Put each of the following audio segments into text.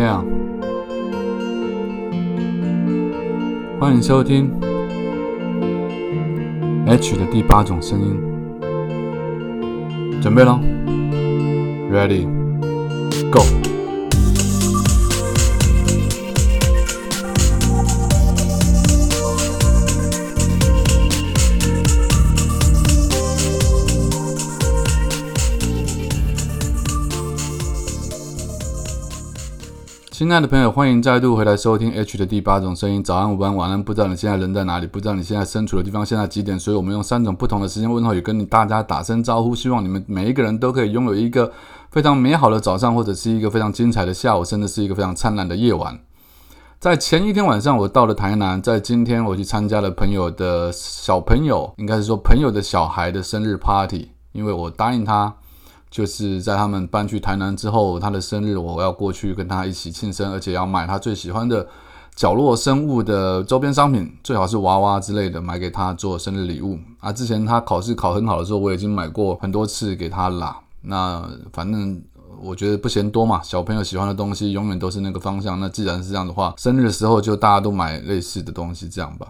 Yeah，欢迎收听 H 的第八种声音，准备喽，Ready，Go。亲爱的朋友，欢迎再度回来收听 H 的第八种声音。早安、午安、晚安，不知道你现在人在哪里，不知道你现在身处的地方现在几点，所以我们用三种不同的时间问候语跟大家打声招呼，希望你们每一个人都可以拥有一个非常美好的早上，或者是一个非常精彩的下午，甚至是一个非常灿烂的夜晚。在前一天晚上，我到了台南，在今天我去参加了朋友的小朋友，应该是说朋友的小孩的生日 party，因为我答应他。就是在他们搬去台南之后，他的生日我要过去跟他一起庆生，而且要买他最喜欢的角落生物的周边商品，最好是娃娃之类的，买给他做生日礼物啊。之前他考试考很好的时候，我已经买过很多次给他啦。那反正我觉得不嫌多嘛，小朋友喜欢的东西永远都是那个方向。那既然是这样的话，生日的时候就大家都买类似的东西，这样吧。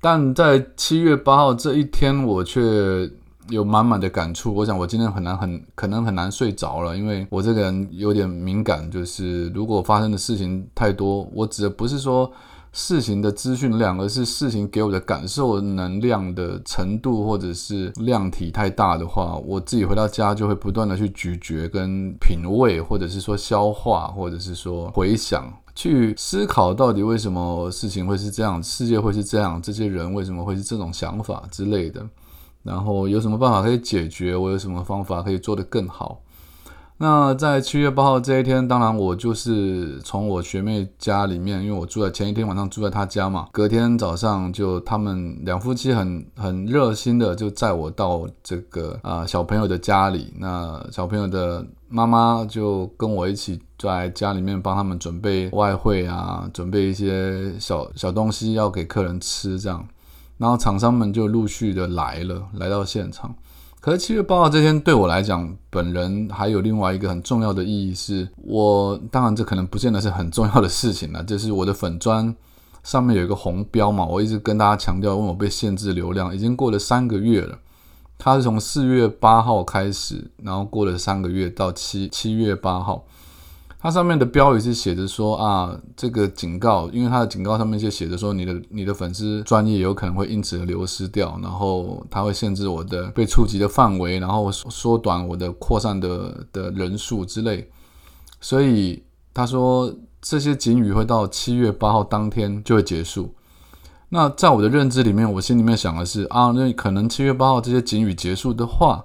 但在七月八号这一天，我却。有满满的感触，我想我今天很难很可能很难睡着了，因为我这个人有点敏感，就是如果发生的事情太多，我指的不是说事情的资讯量，而是事情给我的感受能量的程度或者是量体太大的话，我自己回到家就会不断的去咀嚼跟品味，或者是说消化，或者是说回想，去思考到底为什么事情会是这样，世界会是这样，这些人为什么会是这种想法之类的。然后有什么办法可以解决？我有什么方法可以做得更好？那在七月八号这一天，当然我就是从我学妹家里面，因为我住在前一天晚上住在她家嘛，隔天早上就他们两夫妻很很热心的就载我到这个啊小朋友的家里。那小朋友的妈妈就跟我一起在家里面帮他们准备外汇啊，准备一些小小东西要给客人吃这样。然后厂商们就陆续的来了，来到现场。可是七月八号这天对我来讲，本人还有另外一个很重要的意义，是我当然这可能不见得是很重要的事情了，就是我的粉砖上面有一个红标嘛，我一直跟大家强调，问我被限制流量，已经过了三个月了。它是从四月八号开始，然后过了三个月到七七月八号。它上面的标语是写着说啊，这个警告，因为它的警告上面就写着说，你的你的粉丝专业有可能会因此而流失掉，然后它会限制我的被触及的范围，然后缩短我的扩散的的人数之类。所以他说这些警语会到七月八号当天就会结束。那在我的认知里面，我心里面想的是啊，那可能七月八号这些警语结束的话。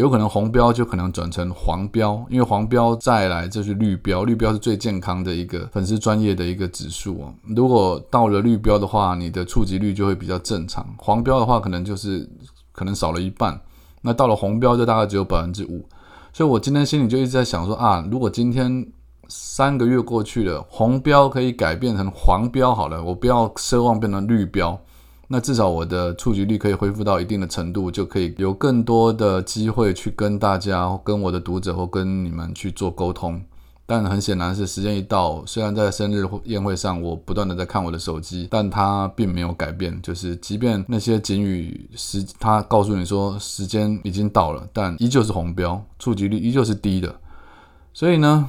有可能红标就可能转成黄标，因为黄标再来就是绿标，绿标是最健康的一个粉丝专业的一个指数哦。如果到了绿标的话，你的触及率就会比较正常；黄标的话，可能就是可能少了一半。那到了红标，就大概只有百分之五。所以我今天心里就一直在想说啊，如果今天三个月过去了，红标可以改变成黄标好了，我不要奢望变成绿标。那至少我的触及率可以恢复到一定的程度，就可以有更多的机会去跟大家、跟我的读者或跟你们去做沟通。但很显然是时间一到，虽然在生日宴会上我不断的在看我的手机，但它并没有改变。就是即便那些警语时，它告诉你说时间已经到了，但依旧是红标，触及率依旧是低的。所以呢，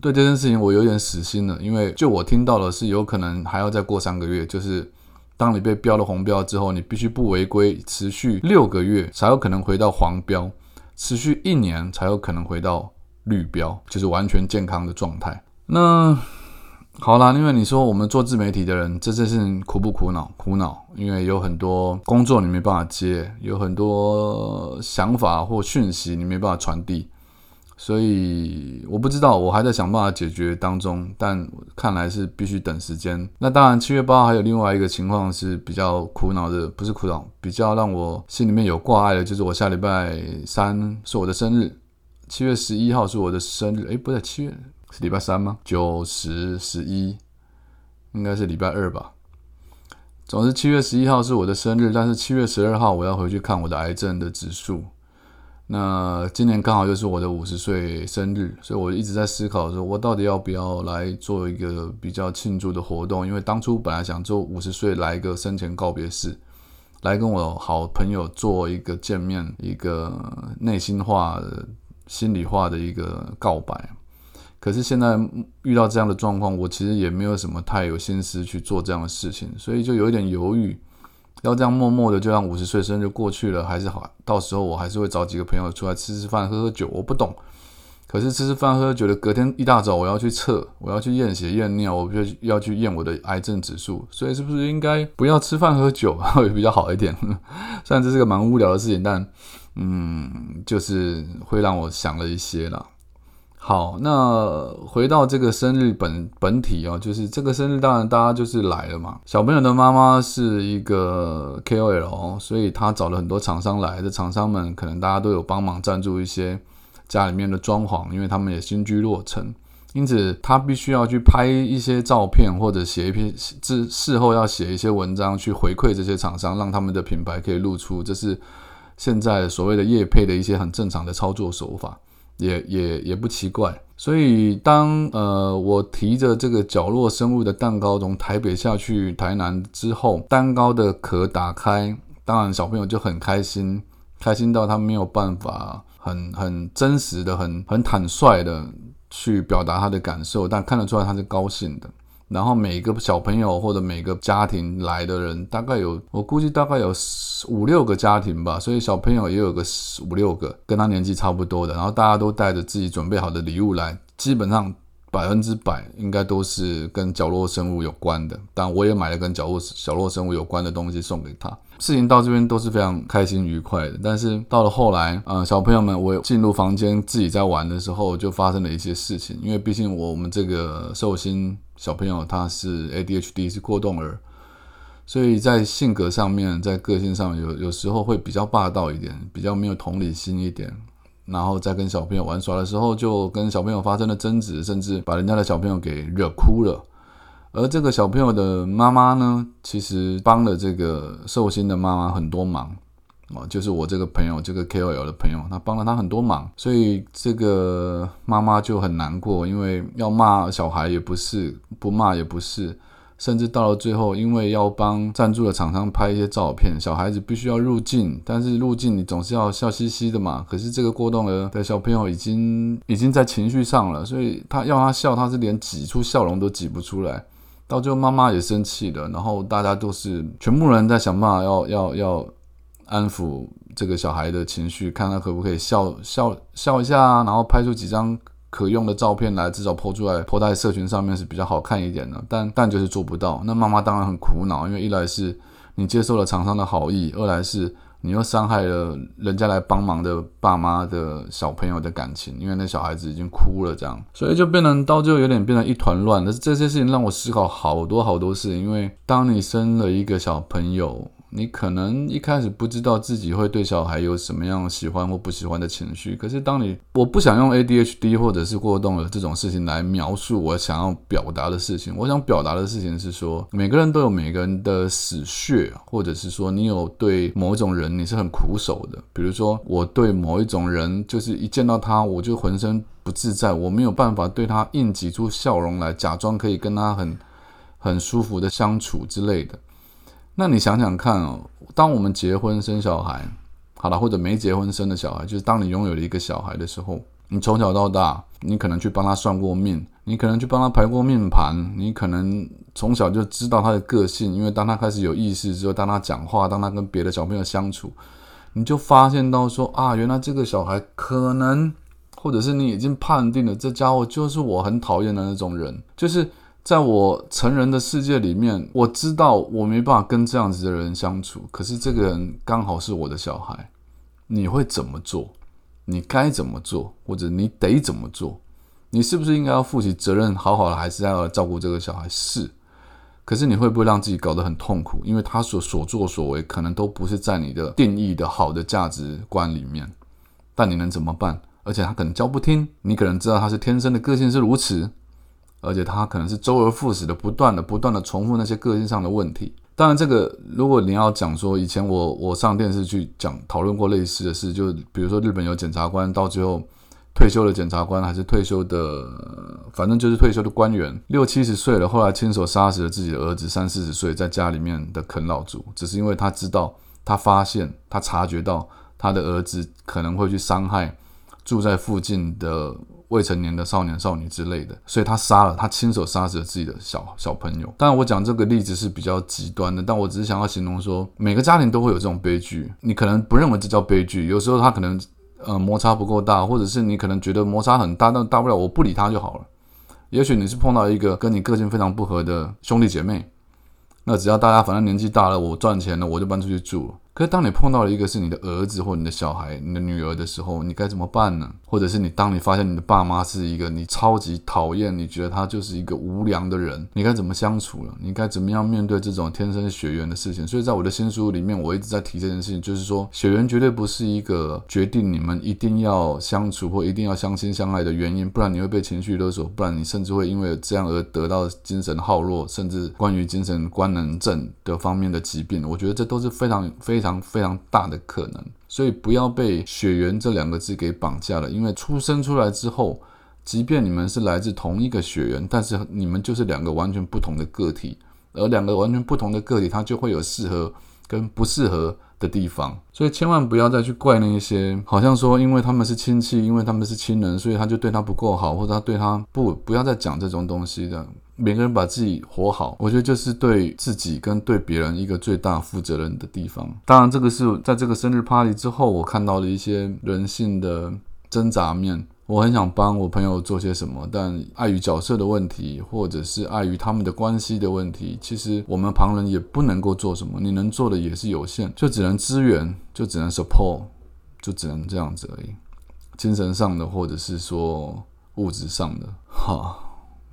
对这件事情我有点死心了，因为就我听到的是有可能还要再过三个月，就是。当你被标了红标之后，你必须不违规，持续六个月才有可能回到黄标，持续一年才有可能回到绿标，就是完全健康的状态。那好啦，因为你说我们做自媒体的人，这件事情苦不苦恼？苦恼，因为有很多工作你没办法接，有很多想法或讯息你没办法传递。所以我不知道，我还在想办法解决当中，但看来是必须等时间。那当然，七月八号还有另外一个情况是比较苦恼的，不是苦恼，比较让我心里面有挂碍的，就是我下礼拜三是我的生日，七月十一号是我的生日。诶，不对，七月是礼拜三吗？九十十一，应该是礼拜二吧。总之，七月十一号是我的生日，但是七月十二号我要回去看我的癌症的指数。那今年刚好又是我的五十岁生日，所以我一直在思考说，我到底要不要来做一个比较庆祝的活动？因为当初本来想做五十岁来一个生前告别式，来跟我好朋友做一个见面，一个内心话、心里话的一个告白。可是现在遇到这样的状况，我其实也没有什么太有心思去做这样的事情，所以就有一点犹豫。要这样默默的就让五十岁生日过去了，还是好？到时候我还是会找几个朋友出来吃吃饭、喝喝酒。我不懂，可是吃吃饭、喝喝酒的隔天一大早我要去测，我要去验血验尿，我就要去验我的癌症指数。所以是不是应该不要吃饭喝酒会比较好一点？虽然这是个蛮无聊的事情，但嗯，就是会让我想了一些啦。好，那回到这个生日本本体哦，就是这个生日，当然大家就是来了嘛。小朋友的妈妈是一个 KOL，所以他找了很多厂商来的，厂商们可能大家都有帮忙赞助一些家里面的装潢，因为他们也新居落成，因此他必须要去拍一些照片，或者写一篇事事后要写一些文章去回馈这些厂商，让他们的品牌可以露出。这是现在所谓的业配的一些很正常的操作手法。也也也不奇怪，所以当呃我提着这个角落生物的蛋糕从台北下去台南之后，蛋糕的壳打开，当然小朋友就很开心，开心到他没有办法很很真实的、很很坦率的去表达他的感受，但看得出来他是高兴的。然后每个小朋友或者每个家庭来的人，大概有我估计大概有五六个家庭吧，所以小朋友也有个五六个跟他年纪差不多的，然后大家都带着自己准备好的礼物来，基本上百分之百应该都是跟角落生物有关的。但我也买了跟角落角落生物有关的东西送给他。事情到这边都是非常开心愉快的，但是到了后来，呃，小朋友们我进入房间自己在玩的时候，就发生了一些事情，因为毕竟我们这个寿星。小朋友他是 ADHD 是过动儿，所以在性格上面，在个性上有有时候会比较霸道一点，比较没有同理心一点。然后在跟小朋友玩耍的时候，就跟小朋友发生了争执，甚至把人家的小朋友给惹哭了。而这个小朋友的妈妈呢，其实帮了这个寿星的妈妈很多忙。哦，就是我这个朋友，这个 KOL 的朋友，他帮了他很多忙，所以这个妈妈就很难过，因为要骂小孩也不是，不骂也不是，甚至到了最后，因为要帮赞助的厂商拍一些照片，小孩子必须要入镜，但是入镜你总是要笑嘻嘻的嘛。可是这个过动儿的小朋友已经已经在情绪上了，所以他要他笑，他是连挤出笑容都挤不出来。到最后妈妈也生气了，然后大家都是全部人在想办法要要要。安抚这个小孩的情绪，看他可不可以笑笑笑一下，然后拍出几张可用的照片来，至少泼出来泼在社群上面是比较好看一点的。但但就是做不到，那妈妈当然很苦恼，因为一来是你接受了厂商的好意，二来是你又伤害了人家来帮忙的爸妈的小朋友的感情，因为那小孩子已经哭了，这样，所以就变成到最后有点变成一团乱。但是这些事情让我思考好多好多事情，因为当你生了一个小朋友。你可能一开始不知道自己会对小孩有什么样喜欢或不喜欢的情绪，可是当你我不想用 ADHD 或者是过动的这种事情来描述我想要表达的事情，我想表达的事情是说，每个人都有每个人的死穴，或者是说你有对某一种人你是很苦手的，比如说我对某一种人就是一见到他我就浑身不自在，我没有办法对他硬挤出笑容来，假装可以跟他很很舒服的相处之类的。那你想想看哦，当我们结婚生小孩，好了，或者没结婚生的小孩，就是当你拥有了一个小孩的时候，你从小到大，你可能去帮他算过命，你可能去帮他排过命盘，你可能从小就知道他的个性，因为当他开始有意识之后，当他讲话，当他跟别的小朋友相处，你就发现到说啊，原来这个小孩可能，或者是你已经判定了这家伙就是我很讨厌的那种人，就是。在我成人的世界里面，我知道我没办法跟这样子的人相处。可是这个人刚好是我的小孩，你会怎么做？你该怎么做？或者你得怎么做？你是不是应该要负起责任，好好的，还是要照顾这个小孩？是。可是你会不会让自己搞得很痛苦？因为他所所作所为，可能都不是在你的定义的好的价值观里面。但你能怎么办？而且他可能教不听，你可能知道他是天生的个性是如此。而且他可能是周而复始的，不断的、不断的重复那些个性上的问题。当然，这个如果你要讲说，以前我我上电视去讲讨论过类似的事，就比如说日本有检察官到最后退休的检察官，还是退休的，反正就是退休的官员，六七十岁了，后来亲手杀死了自己的儿子，三四十岁在家里面的啃老族，只是因为他知道，他发现，他察觉到他的儿子可能会去伤害住在附近的。未成年的少年少女之类的，所以他杀了，他亲手杀死了自己的小小朋友。当然，我讲这个例子是比较极端的，但我只是想要形容说，每个家庭都会有这种悲剧。你可能不认为这叫悲剧，有时候他可能呃摩擦不够大，或者是你可能觉得摩擦很大，但大不了我不理他就好了。也许你是碰到一个跟你个性非常不合的兄弟姐妹，那只要大家反正年纪大了，我赚钱了，我就搬出去住了。可是，当你碰到了一个是你的儿子或你的小孩、你的女儿的时候，你该怎么办呢？或者是你当你发现你的爸妈是一个你超级讨厌、你觉得他就是一个无良的人，你该怎么相处了？你该怎么样面对这种天生血缘的事情？所以在我的新书里面，我一直在提这件事情，就是说血缘绝对不是一个决定你们一定要相处或一定要相亲相爱的原因，不然你会被情绪勒索，不然你甚至会因为这样而得到精神耗弱，甚至关于精神官能症的方面的疾病。我觉得这都是非常非。非常非常大的可能，所以不要被血缘这两个字给绑架了。因为出生出来之后，即便你们是来自同一个血缘，但是你们就是两个完全不同的个体，而两个完全不同的个体，它就会有适合跟不适合的地方。所以千万不要再去怪那一些，好像说因为他们是亲戚，因为他们是亲人，所以他就对他不够好，或者他对他不不要再讲这种东西的。每个人把自己活好，我觉得就是对自己跟对别人一个最大负责任的地方。当然，这个是在这个生日 party 之后，我看到了一些人性的挣扎面。我很想帮我朋友做些什么，但碍于角色的问题，或者是碍于他们的关系的问题，其实我们旁人也不能够做什么。你能做的也是有限，就只能支援，就只能 support，就只能这样子而已。精神上的，或者是说物质上的，哈。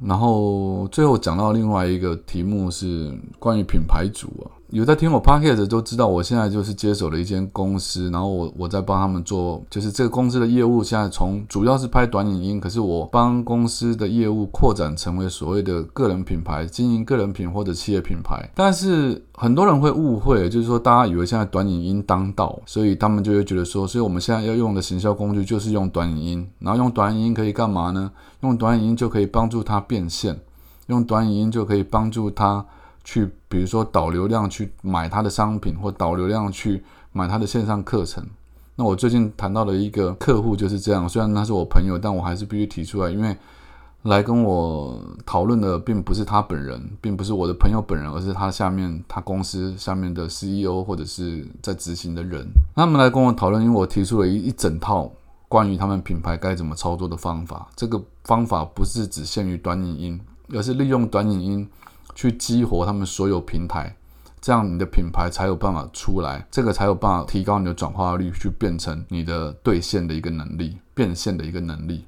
然后最后讲到另外一个题目是关于品牌组啊。有在听我 podcast 都知道，我现在就是接手了一间公司，然后我我在帮他们做，就是这个公司的业务。现在从主要是拍短影音，可是我帮公司的业务扩展成为所谓的个人品牌，经营个人品或者企业品牌。但是很多人会误会，就是说大家以为现在短影音当道，所以他们就会觉得说，所以我们现在要用的行销工具就是用短影音，然后用短影音可以干嘛呢？用短影音就可以帮助他变现，用短影音就可以帮助他。去，比如说导流量去买他的商品，或导流量去买他的线上课程。那我最近谈到的一个客户就是这样，虽然他是我朋友，但我还是必须提出来，因为来跟我讨论的并不是他本人，并不是我的朋友本人，而是他下面他公司下面的 CEO 或者是在执行的人。他们来跟我讨论，因为我提出了一一整套关于他们品牌该怎么操作的方法。这个方法不是只限于短影音，而是利用短影音。去激活他们所有平台，这样你的品牌才有办法出来，这个才有办法提高你的转化率，去变成你的兑现的一个能力，变现的一个能力。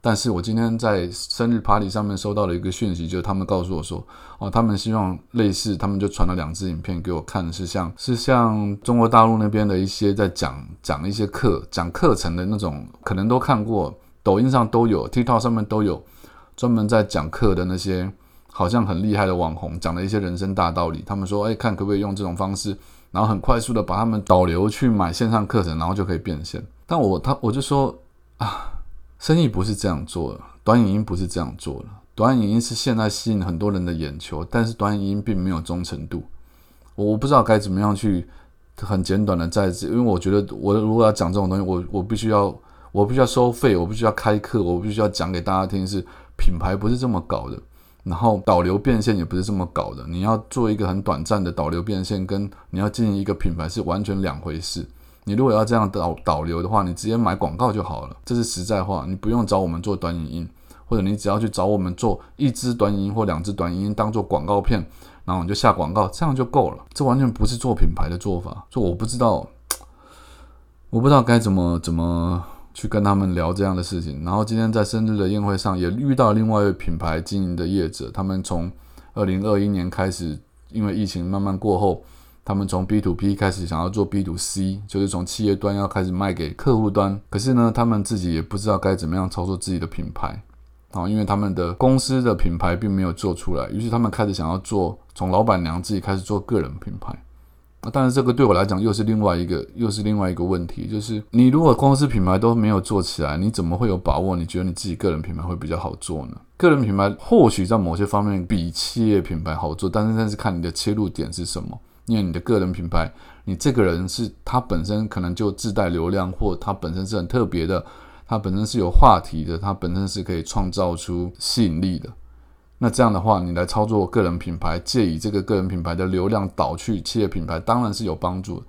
但是我今天在生日 party 上面收到了一个讯息，就是他们告诉我说，哦，他们希望类似，他们就传了两支影片给我看，是像是像中国大陆那边的一些在讲讲一些课讲课程的那种，可能都看过，抖音上都有，TikTok 上面都有，专门在讲课的那些。好像很厉害的网红讲了一些人生大道理，他们说，哎，看可不可以用这种方式，然后很快速的把他们导流去买线上课程，然后就可以变现。但我他 我就说啊，生意不是这样做的，短影音不是这样做的，短影音是现在吸引很多人的眼球，但是短影音并没有忠诚度。我不知道该怎么样去很简短的在这，因为我觉得我如果要讲这种东西，我我必须要我必须要收费，我必须要开课，我必须要讲给大家听，是品牌不是这么搞的。然后导流变现也不是这么搞的，你要做一个很短暂的导流变现，跟你要经营一个品牌是完全两回事。你如果要这样导导流的话，你直接买广告就好了，这是实在话。你不用找我们做短影音，或者你只要去找我们做一支短影音或两支短影音当做广告片，然后你就下广告，这样就够了。这完全不是做品牌的做法，所以我不知道，我不知道该怎么怎么。去跟他们聊这样的事情，然后今天在生日的宴会上也遇到另外一位品牌经营的业者，他们从二零二一年开始，因为疫情慢慢过后，他们从 B to B 开始想要做 B to C，就是从企业端要开始卖给客户端，可是呢，他们自己也不知道该怎么样操作自己的品牌，啊，因为他们的公司的品牌并没有做出来，于是他们开始想要做，从老板娘自己开始做个人品牌。但是这个对我来讲又是另外一个，又是另外一个问题，就是你如果公司品牌都没有做起来，你怎么会有把握？你觉得你自己个人品牌会比较好做呢？个人品牌或许在某些方面比企业品牌好做，但是但是看你的切入点是什么。因为你的个人品牌，你这个人是他本身可能就自带流量，或他本身是很特别的，他本身是有话题的，他本身是可以创造出吸引力的。那这样的话，你来操作个人品牌，借以这个个人品牌的流量导去企业品牌，当然是有帮助。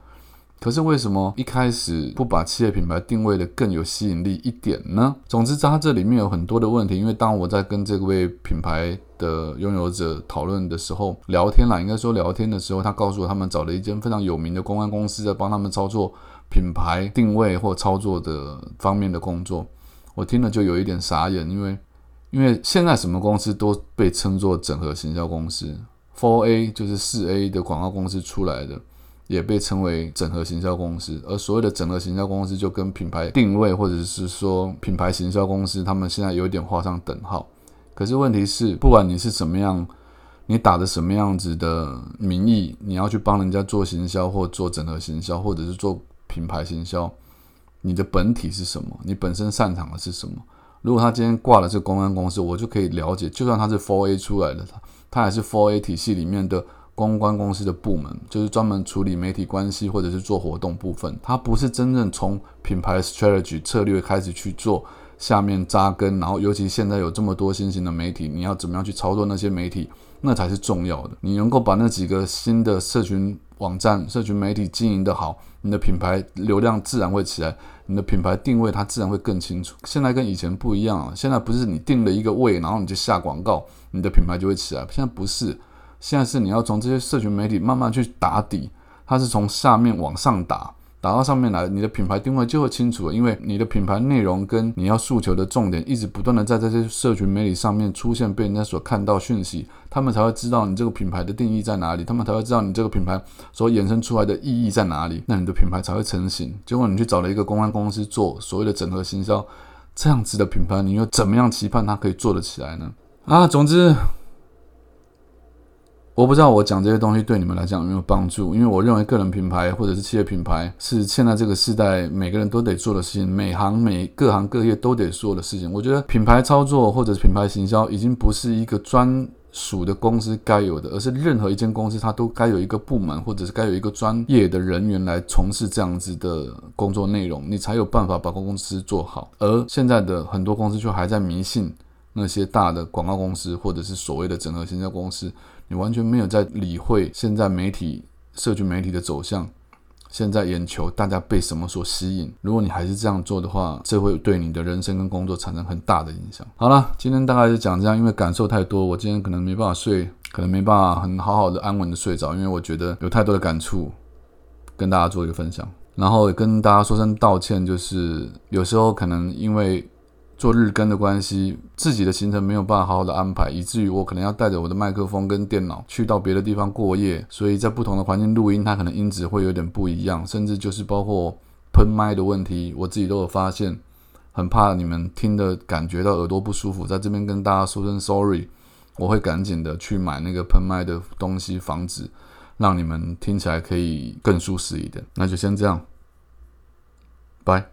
可是为什么一开始不把企业品牌定位的更有吸引力一点呢？总之，在它这里面有很多的问题。因为当我在跟这位品牌的拥有者讨论的时候，聊天啦，应该说聊天的时候，他告诉我他们找了一间非常有名的公关公司在帮他们操作品牌定位或操作的方面的工作。我听了就有一点傻眼，因为因为现在什么公司都被称作整合行销公司，for A 就是四 A 的广告公司出来的。也被称为整合行销公司，而所谓的整合行销公司就跟品牌定位或者是说品牌行销公司，他们现在有点画上等号。可是问题是，不管你是怎么样，你打着什么样子的名义，你要去帮人家做行销或做整合行销，或者是做品牌行销，你的本体是什么？你本身擅长的是什么？如果他今天挂的是公关公司，我就可以了解，就算他是 for a 出来的，他他还是 for a 体系里面的。公关公司的部门就是专门处理媒体关系或者是做活动部分，他不是真正从品牌 strategy 策略开始去做下面扎根，然后尤其现在有这么多新型的媒体，你要怎么样去操作那些媒体，那才是重要的。你能够把那几个新的社群网站、社群媒体经营的好，你的品牌流量自然会起来，你的品牌定位它自然会更清楚。现在跟以前不一样了，现在不是你定了一个位，然后你就下广告，你的品牌就会起来，现在不是。现在是你要从这些社群媒体慢慢去打底，它是从下面往上打，打到上面来，你的品牌定位就会清楚了。因为你的品牌内容跟你要诉求的重点，一直不断的在这些社群媒体上面出现，被人家所看到讯息，他们才会知道你这个品牌的定义在哪里，他们才会知道你这个品牌所衍生出来的意义在哪里，那你的品牌才会成型。结果你去找了一个公关公司做所谓的整合行销，这样子的品牌，你又怎么样期盼它可以做得起来呢？啊，总之。我不知道我讲这些东西对你们来讲有没有帮助，因为我认为个人品牌或者是企业品牌是现在这个时代每个人都得做的事情，每行每各行各业都得做的事情。我觉得品牌操作或者品牌行销已经不是一个专属的公司该有的，而是任何一间公司它都该有一个部门或者是该有一个专业的人员来从事这样子的工作内容，你才有办法把公司做好。而现在的很多公司却还在迷信那些大的广告公司或者是所谓的整合行销公司。你完全没有在理会现在媒体、社群媒体的走向，现在眼球大家被什么所吸引？如果你还是这样做的话，这会对你的人生跟工作产生很大的影响。好了，今天大概是讲这样，因为感受太多，我今天可能没办法睡，可能没办法很好好的安稳的睡着，因为我觉得有太多的感触，跟大家做一个分享，然后也跟大家说声道歉，就是有时候可能因为。做日更的关系，自己的行程没有办法好好的安排，以至于我可能要带着我的麦克风跟电脑去到别的地方过夜，所以在不同的环境录音，它可能音质会有点不一样，甚至就是包括喷麦的问题，我自己都有发现，很怕你们听的感觉到耳朵不舒服，在这边跟大家说声 sorry，我会赶紧的去买那个喷麦的东西，防止让你们听起来可以更舒适一点。那就先这样，拜。